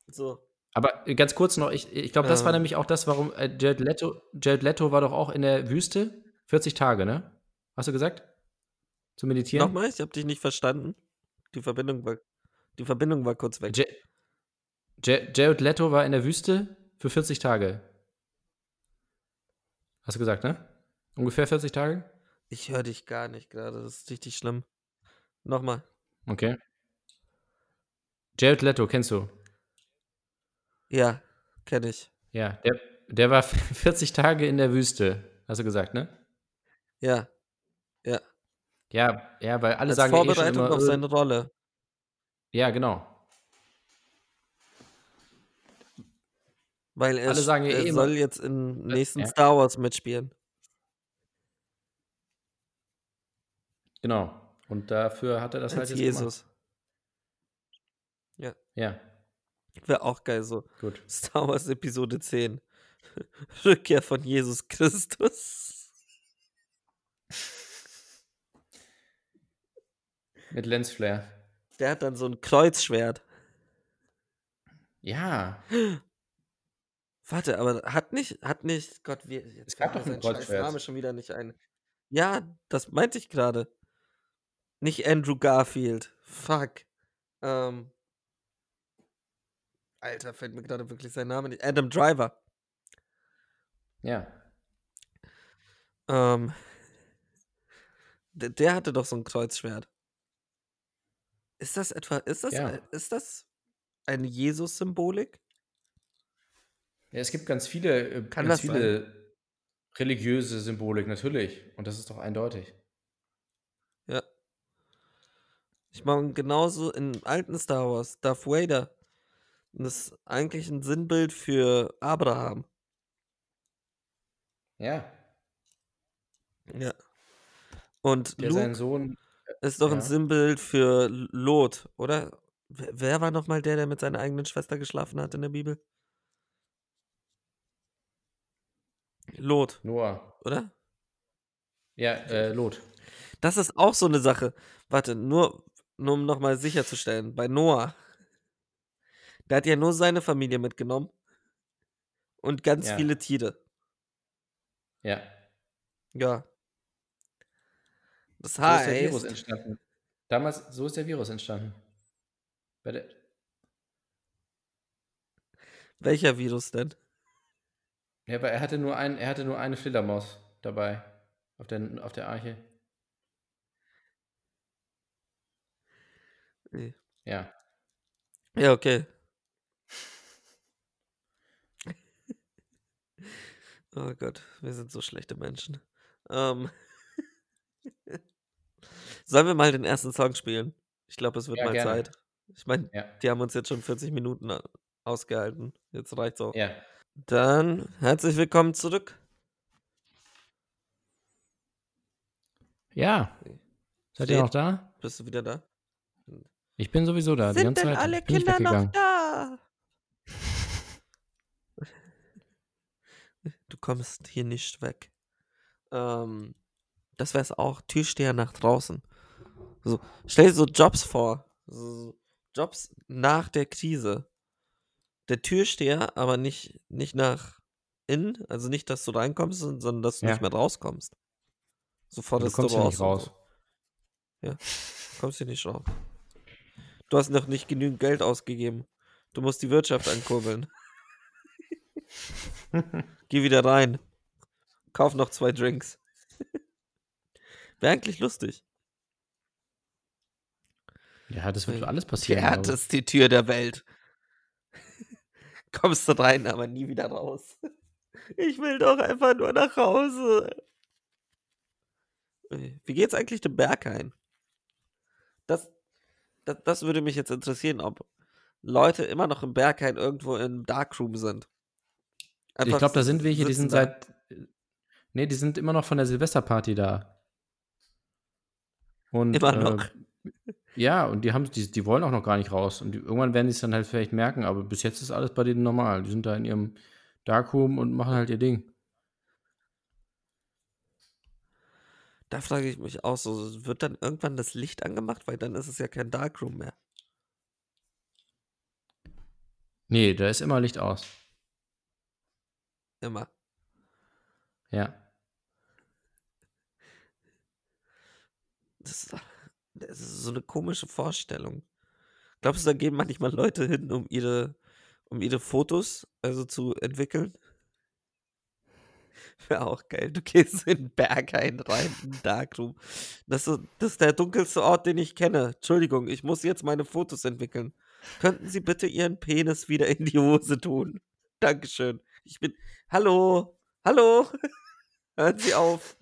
So. Aber ganz kurz noch, ich, ich glaube, das war Ähm. nämlich auch das, warum äh, Jared Leto, Jared Leto war doch auch in der Wüste 40 Tage, ne? Hast du gesagt? Zu meditieren? Nochmal, ich habe dich nicht verstanden. Die Verbindung war, die Verbindung war kurz weg. Ja- Jared Leto war in der Wüste für 40 Tage. Hast du gesagt, ne? Ungefähr 40 Tage? Ich höre dich gar nicht gerade. Das ist richtig schlimm. Nochmal. Okay. Jared Leto, kennst du? Ja, kenne ich. Ja, der, der war [laughs] 40 Tage in der Wüste. Hast du gesagt, ne? Ja. Ja. Ja, ja, weil alle Als sagen eh schon Vorbereitung immer, auf äh, seine Rolle. Ja, genau. Weil er, alle sagen ja er eh immer- soll jetzt im nächsten ja. Star Wars mitspielen. Genau. Und dafür hat er das halt Als jetzt Jesus. gemacht. Ja, Wäre auch geil so. gut. Star Wars Episode 10. [laughs] Rückkehr von Jesus Christus. Mit Lensflare. Der hat dann so ein Kreuzschwert. Ja. [laughs] Warte, aber hat nicht, hat nicht, Gott, wie, jetzt Es gab mir doch ein sein scheiß Kreuzschwert. Name schon wieder nicht ein. Ja, das meinte ich gerade. Nicht Andrew Garfield. Fuck. Ähm. Alter, fällt mir gerade wirklich sein Name nicht. Adam Driver. Ja. Ähm. Der, der hatte doch so ein Kreuzschwert. Ist das etwa, ist das, Ja. äh, ist das eine Jesus-Symbolik? Ja, es gibt ganz viele, äh, Kann ganz das viele Religiöse Symbolik, natürlich. Und das ist doch eindeutig. Ja. Ich meine, genauso in alten Star Wars, Darth Vader. Das ist eigentlich ein Sinnbild für Abraham. Ja, Ja. Und der Luke Sohn. ist doch ein Ja. Sinnbild für Lot, oder? Wer, wer war nochmal der, der mit seiner eigenen Schwester geschlafen hat in der Bibel? Lot, Noah. oder? Ja, äh, Lot. Das ist auch so eine Sache. Warte, nur, nur um nochmal sicherzustellen. Bei Noah, der hat ja nur seine Familie mitgenommen und ganz Ja. viele Tiere. Ja. Ja. Das So ist der Virus heißt, entstanden. Damals, so ist der Virus entstanden. Bei der, welcher Virus denn? Ja, weil er hatte nur ein, er hatte nur eine Fledermaus dabei. Auf der, auf der Arche. Nee. Ja. Ja, okay. [laughs] Oh Gott, wir sind so schlechte Menschen. Ähm. Sollen wir mal den ersten Song spielen? Ich glaube, es wird Ja, mal gerne. Zeit. Ich meine, Ja. die haben uns jetzt schon 40 Minuten ausgehalten. Jetzt reicht's auch. Ja. Dann herzlich willkommen zurück. Ja. Seid ihr Fred, noch da? Bist du wieder da? Ich bin sowieso da. Sind denn Zeit. alle Kinder noch da? [laughs] Du kommst hier nicht weg. Ähm, das wäre es auch. Türsteher nach draußen. So, stell dir so Jobs vor. So, Jobs nach der Krise. Der Türsteher, aber nicht, nicht nach innen, also nicht, dass du reinkommst, sondern dass du Ja. nicht mehr rauskommst. So vor Du kommst hier Restaurants nicht raus. Ja, kommst hier nicht raus. Du hast noch nicht genügend Geld ausgegeben. Du musst die Wirtschaft ankurbeln. [laughs] Geh wieder rein. Kauf noch zwei Drinks. [laughs] Wäre eigentlich lustig. Ja, das wird alles Die passieren. glaub ich. härteste Tür der Welt. Kommst du rein, aber nie wieder raus. [laughs] Ich will doch einfach nur nach Hause. Äh, Wie geht's eigentlich dem Berghain? Das, das, das würde mich jetzt interessieren, ob Leute immer noch im Berghain irgendwo im Darkroom sind. Ich Einfach glaube, da sind welche, die sind da. seit. Nee, die sind immer noch von der Silvesterparty da. Und, Immer äh, noch. Ja, und die haben die, die wollen auch noch gar nicht raus. Und die, irgendwann werden die es dann halt vielleicht merken, aber bis jetzt ist alles bei denen normal. Die sind da in ihrem Darkroom und machen halt ihr Ding. Da frage ich mich auch so, wird dann irgendwann das Licht angemacht? Weil dann ist es ja kein Darkroom mehr. Nee, da ist immer Licht aus. Immer. Ja. Das ist, das ist so eine komische Vorstellung. Glaubst du, da gehen manchmal Leute hin, um ihre, um ihre Fotos also zu entwickeln? [laughs] Wäre auch geil. Du gehst in den Berghain rein, in den Darkroom. Das ist, das ist der dunkelste Ort, den ich kenne. Entschuldigung, ich muss jetzt meine Fotos entwickeln. Könnten Sie bitte Ihren Penis wieder in die Hose tun? Dankeschön. Ich bin. Hallo? Hallo? [laughs] Hören Sie auf.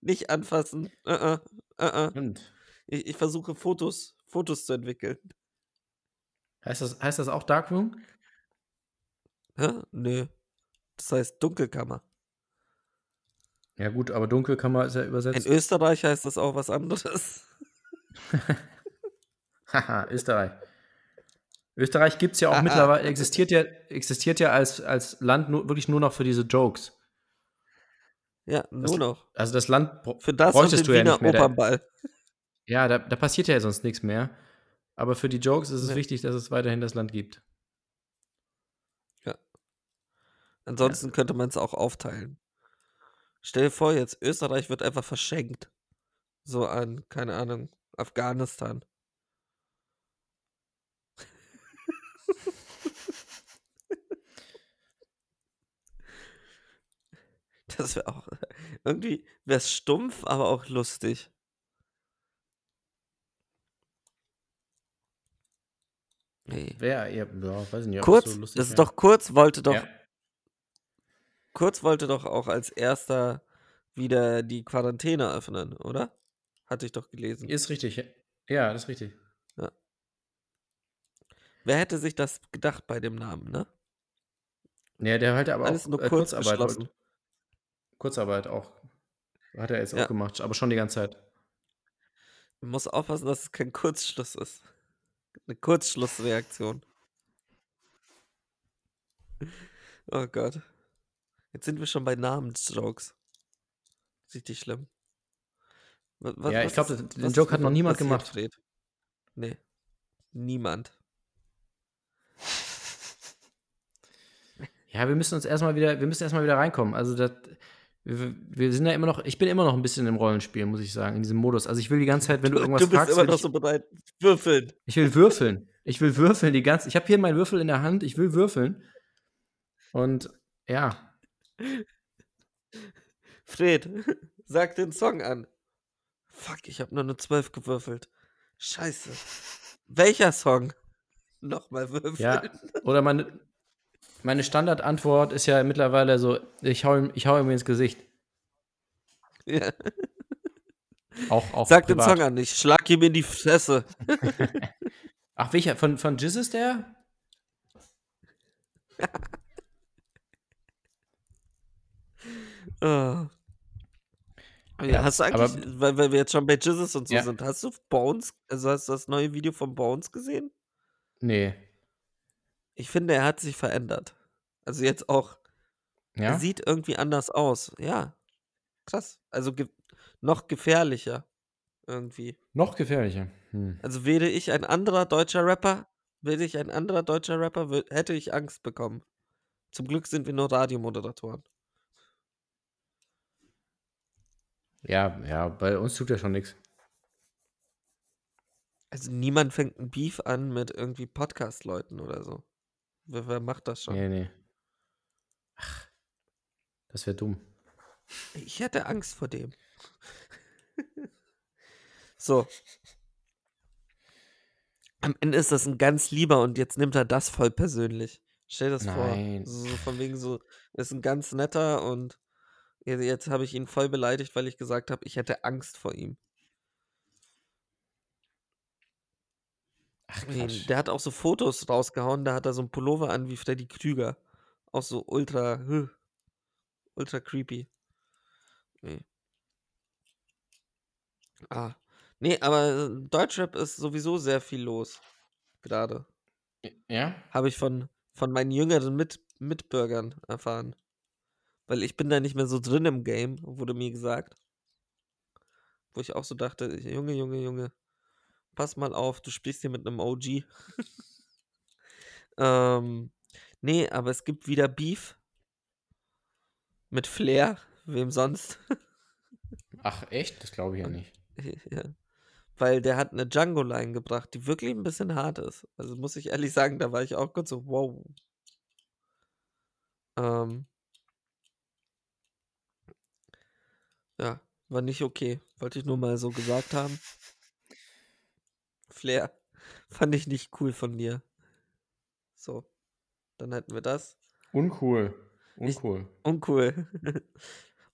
Nicht anfassen. Uh -uh. Uh -uh. Und Ich, ich versuche Fotos, Fotos zu entwickeln. heißt das, heißt das auch Darkroom? Hä? Nö. Das heißt Dunkelkammer. Ja, gut, aber Dunkelkammer ist ja In übersetzt. Österreich heißt das auch was anderes. Haha, [laughs] Österreich. Österreich gibt es ja auch Ah, ah. mittlerweile, existiert ja, existiert ja als, als Land nur, wirklich nur noch für diese Jokes. Ja, nur Das- noch. Also das Land br- Für das und bräuchtest den du ja Wiener nicht mehr. Da, Opernball. Ja, da, da passiert ja sonst nichts mehr. Aber für die Jokes ist es Ja. wichtig, dass es weiterhin das Land gibt. Ansonsten könnte man es auch aufteilen. Stell dir vor, jetzt Österreich wird einfach verschenkt. So an, keine Ahnung, Afghanistan. [laughs] Das wäre auch. Irgendwie wäre es stumpf, aber auch lustig. Nee. Wer, ja, ja, weiß ich nicht, Kurz, das so lustig das ist wäre. doch kurz, wollte doch Ja. Kurz wollte doch auch als erster wieder die Quarantäne öffnen, oder? Hatte ich doch gelesen. Ist richtig. Ja, das ist richtig. Wer hätte sich das gedacht bei dem Namen, ne? Ja, der halt aber Alles auch nur äh, kurz Kurzarbeit. Kurzarbeit auch. Hat er jetzt Ja. auch gemacht, aber schon die ganze Zeit. Man muss aufpassen, dass es kein Kurzschluss ist. Eine Kurzschlussreaktion. Oh Gott. Jetzt sind wir schon bei Namensjokes. Richtig schlimm. Wa- wa- Ja, ich was glaub, ist- den- was Joke hat noch niemand gemacht. Fred? Nee. Niemand. Ja, wir müssen uns erstmal wieder, wir müssen erstmal wieder reinkommen. Also das, wir, wir sind ja immer noch, ich bin immer noch ein bisschen im Rollenspiel, muss ich sagen, in diesem Modus. Also ich will die ganze Zeit, wenn du irgendwas du bist fragst, immer noch so bereit. Würfeln. ich will würfeln. Ich will würfeln die ganze, ich habe hier meinen Würfel in der Hand, ich will würfeln. Und ja, Fred, [laughs] sag den Song an. Fuck, ich habe nur eine 12 gewürfelt. Scheiße. [laughs] Welcher Song? Nochmal würfeln. ja, oder meine, meine Standardantwort ist ja mittlerweile so, ich hau ihm, ich hau ihm ins Gesicht. Ja. Auch, auch Sag den privat. Song an, ich schlag ihm in die Fresse. [laughs] Ach, welcher? Von, von Jizz ist der? Oh. Ja, hast du aber- eigentlich, weil, weil wir jetzt schon bei Jizzes und so Ja. sind, hast du Bones, also hast du das neue Video von Bones gesehen? Nee. Ich finde, er hat sich verändert. Also jetzt auch, Ja? er sieht irgendwie anders aus. Ja, krass. Also ge noch gefährlicher irgendwie. Noch gefährlicher. Hm. Also wäre ich ein anderer deutscher Rapper, wäre ich ein anderer deutscher Rapper, hätte ich Angst bekommen. Zum Glück sind wir nur Radiomoderatoren. Ja, ja, bei uns tut er schon nichts. Also niemand fängt ein Beef an mit irgendwie Podcast-Leuten oder so. Wer, wer macht das schon? Nee, nee. Ach, das wäre dumm. Ich hätte Angst vor dem. [laughs] so. Am Ende ist das ein ganz lieber und jetzt nimmt er das voll persönlich. Stell dir das Nein. vor. So, von wegen so, ist ein ganz netter und jetzt, jetzt habe ich ihn voll beleidigt, weil ich gesagt habe, ich hätte Angst vor ihm. Ach, Nee. Der hat auch so Fotos rausgehauen, da hat er so einen Pullover an wie Freddy Krüger. Auch so ultra, huh, ultra creepy. Nee. Ah. Nee, aber äh, Deutschrap ist sowieso sehr viel los. Gerade. Ja? Habe ich von, von meinen jüngeren Mit Mitbürgern erfahren. Weil ich bin da nicht mehr so drin im Game, wurde mir gesagt. Wo ich auch so dachte, Junge, Junge, Junge, pass mal auf, du sprichst hier mit einem OG. [laughs] ähm, nee, aber es gibt wieder Beef. Mit Flair, wem sonst? [laughs] Ach, echt? Das glaube ich ja nicht. [laughs] ja. Weil der hat eine Django-Line gebracht, die wirklich ein bisschen hart ist. Also muss ich ehrlich sagen, da war ich auch kurz so, wow. Ähm, ja, war nicht okay. Wollte ich nur mal so gesagt haben. Flair, [laughs] fand ich nicht cool von dir. So, dann hätten wir das. Uncool. Ich- Uncool. Uncool. [laughs]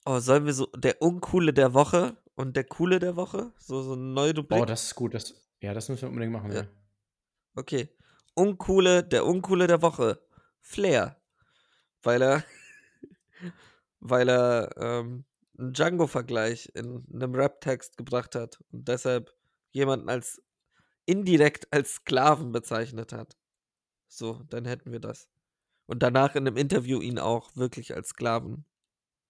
oh, sollen wir so, der Uncoole der Woche und der Coole der Woche? So, so neue Rubrik? Oh, das ist gut. Das, ja, das müssen wir unbedingt machen. Ja. Ja. Okay. Uncoole, der Uncoole der Woche. Flair. Weil er, [laughs] weil er ähm, einen Django-Vergleich in einem Rap-Text gebracht hat und deshalb jemanden als indirekt als Sklaven bezeichnet hat. So, dann hätten wir das. Und danach in einem Interview ihn auch wirklich als Sklaven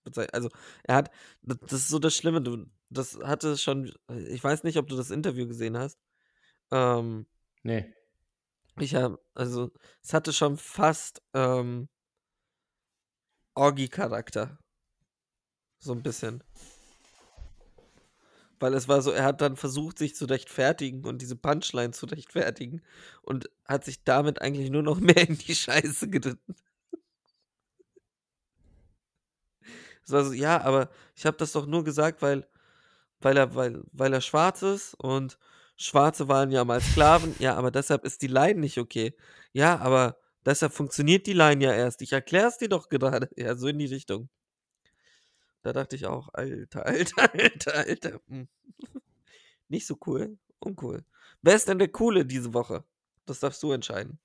bezeichnet. Also, er hat, das ist so das Schlimme, du, das hatte schon, ich weiß nicht, ob du das Interview gesehen hast. Ähm, Nee. ich habe, also, es hatte schon fast ähm, Orgi-Charakter. So ein bisschen. Weil es war so, er hat dann versucht, sich zu rechtfertigen und diese Punchline zu rechtfertigen und hat sich damit eigentlich nur noch [laughs] mehr in die Scheiße geritten. Es war so, ja, aber ich habe das doch nur gesagt, weil, weil er, weil, weil er schwarz ist und Schwarze waren ja mal Sklaven. Ja, aber deshalb ist die Line nicht okay. Ja, aber Deshalb funktioniert die Line ja erst. Ich erkläre es dir doch gerade. [laughs] Ja, so in die Richtung. Da dachte ich auch, Alter, [laughs] Alter, Alter, Alter. hm. Nicht so cool. Uncool. Wer ist denn der Coole diese Woche? Das darfst du entscheiden.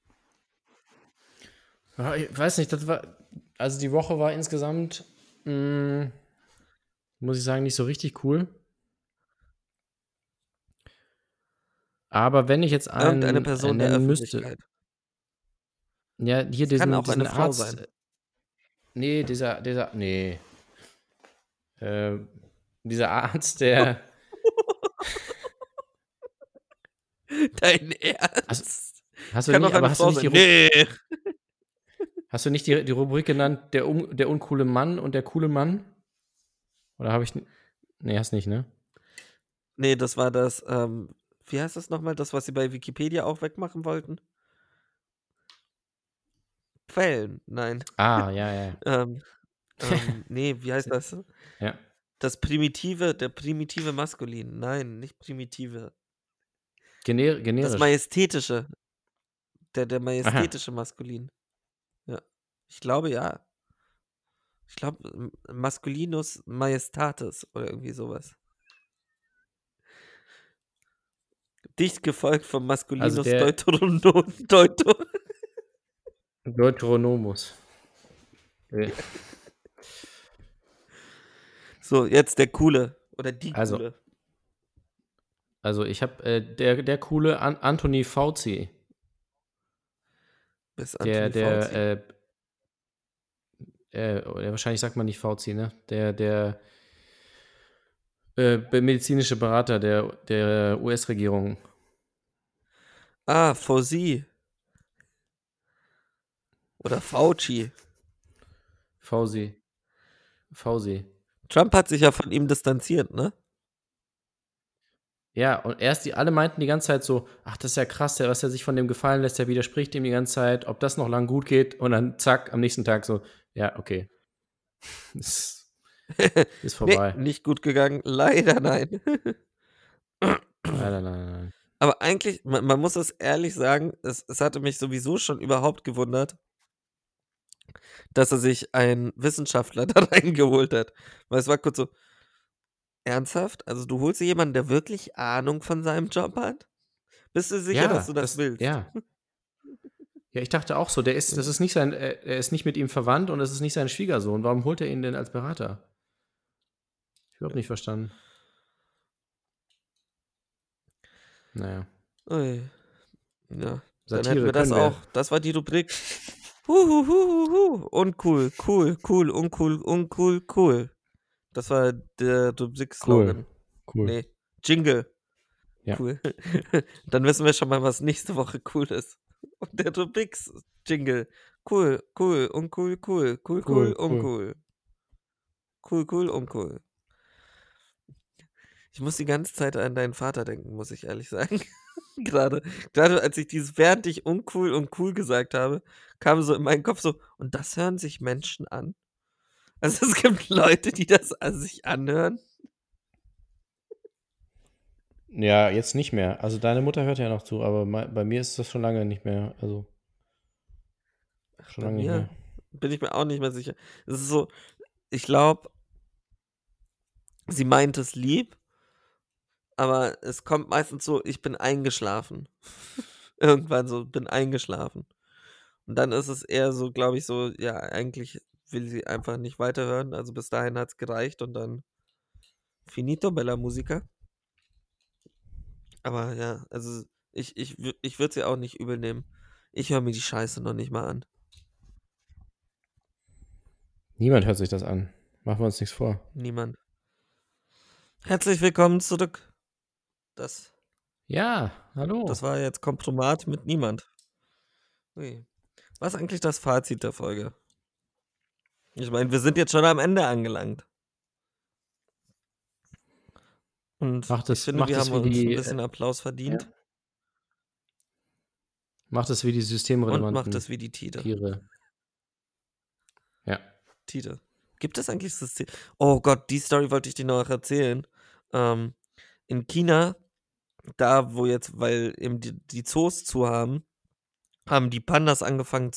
Ja, ich weiß nicht, das war. Also die Woche war insgesamt, mh, muss ich sagen, nicht so richtig cool. Aber wenn ich jetzt einen Irgendeine Person der nennen müsste, ja, hier Es diesen, kann auch diesen eine Frau Arzt. sein. Nee, dieser, dieser, nee. Äh, dieser Arzt, der. [laughs] Dein Ernst? Hast du Kann nicht, aber hast du nicht die, sein. Ru Nee. [laughs] hast du nicht die, die Rubrik genannt, der, un, der uncoole Mann und der coole Mann? Oder habe ich. Nee, hast nicht, ne? Nee, das war das, ähm, wie heißt das nochmal, das, was sie bei Wikipedia auch wegmachen wollten? Quellen, nein. Ah, ja, ja. [laughs] Ähm, ähm, [laughs] nee, wie heißt das? Ja. Das primitive, der primitive Maskulin. Nein, nicht primitive. Gener Das generisch. majestätische. Der, der majestätische Maskulin. Ja. Ich glaube ja. Ich glaube, Masculinus Majestatis oder irgendwie sowas. Dicht gefolgt vom Masculinus der- Deuterono Deuto. Deuteronomus. [laughs] Äh, So, jetzt der Coole. Oder die Also, Coole. Also ich habe äh, der, der coole An Anthony Fauci, Bis der, Anthony der, Fauci. äh, äh, wahrscheinlich sagt man nicht Fauci, ne? Der, der äh, medizinische Berater der, der US-Regierung. Ah, Fauci. Oder Fauci. Fauci. Fauci. Trump hat sich ja von ihm distanziert, ne? Ja, und erst die alle meinten die ganze Zeit so, ach, das ist ja krass, der, was er sich von dem gefallen lässt, der widerspricht ihm die ganze Zeit, ob das noch lang gut geht und dann zack, am nächsten Tag so, ja, okay. [laughs] ist, ist [laughs] vorbei. Nee, nicht gut gegangen. Leider nein. Nein, nein, nein. Aber eigentlich, man, man muss es ehrlich sagen, es, es hatte mich sowieso schon überhaupt gewundert, dass er sich einen Wissenschaftler [laughs] da reingeholt hat. Weil es war kurz so, ernsthaft? Also du holst dir jemanden, der wirklich Ahnung von seinem Job hat? Bist du sicher, dass du das, willst? Ja. [laughs] Ja, ich dachte auch so, der ist, das ist nicht sein, er er ist nicht mit ihm verwandt und es ist nicht sein Schwiegersohn. Warum holt er ihn denn als Berater? Ich überhaupt nicht verstanden. Naja. Ui. Ja. Dann Satire hätten wir das wir. auch. Das war die Rubrik. [laughs] Huhuhuhu. Uncool, cool, cool, uncool, uncool, cool. Das war der Rubrik-Slogan. Cool. Nee, Jingle. Ja. Cool. [laughs] Dann wissen wir schon mal, was nächste Woche cool ist. Und der Rubix-Jingle. Cool, cool, uncool, cool, cool, cool, Cool, cool. uncool. Cool, cool, uncool. Ich muss die ganze Zeit an deinen Vater denken, muss ich ehrlich sagen. [laughs] [laughs] gerade, gerade als ich dieses während ich uncool und cool gesagt habe, kam so in meinen Kopf so, und das hören sich Menschen an. Also es gibt Leute, die das an sich anhören. Ja, jetzt nicht mehr. Also deine Mutter hört ja noch zu, aber bei mir ist das schon lange nicht mehr. Also schon lange nicht mehr. bin ich mir auch nicht mehr sicher. Es ist so, ich glaube, sie meint es lieb, aber es kommt meistens so, ich bin eingeschlafen. [laughs] Irgendwann so, bin eingeschlafen. Und dann ist es eher so, glaube ich, so, ja, eigentlich will sie einfach nicht weiterhören. Also bis dahin hat es gereicht und dann finito, bella musica. Aber ja, also ich, ich, ich würde sie auch nicht übel nehmen. Ich höre mir die Scheiße noch nicht mal an. Niemand hört sich das an. Machen wir uns nichts vor. Niemand. Herzlich willkommen zurück. Das, Ja, hallo. das war jetzt Kompromat mit niemand. Ui. Was ist eigentlich das Fazit der Folge? Ich meine, wir sind jetzt schon am Ende angelangt. Und Macht ich es- finde, macht wir haben uns ein die, bisschen Applaus verdient Macht es wie die und systemrelevanten macht es wie die Tite. Tiere. Ja. Tite. Gibt es eigentlich System? Oh Gott, die Story wollte ich dir noch erzählen. Ähm, in China, da wo jetzt, weil eben die, die Zoos zu haben, haben die Pandas angefangen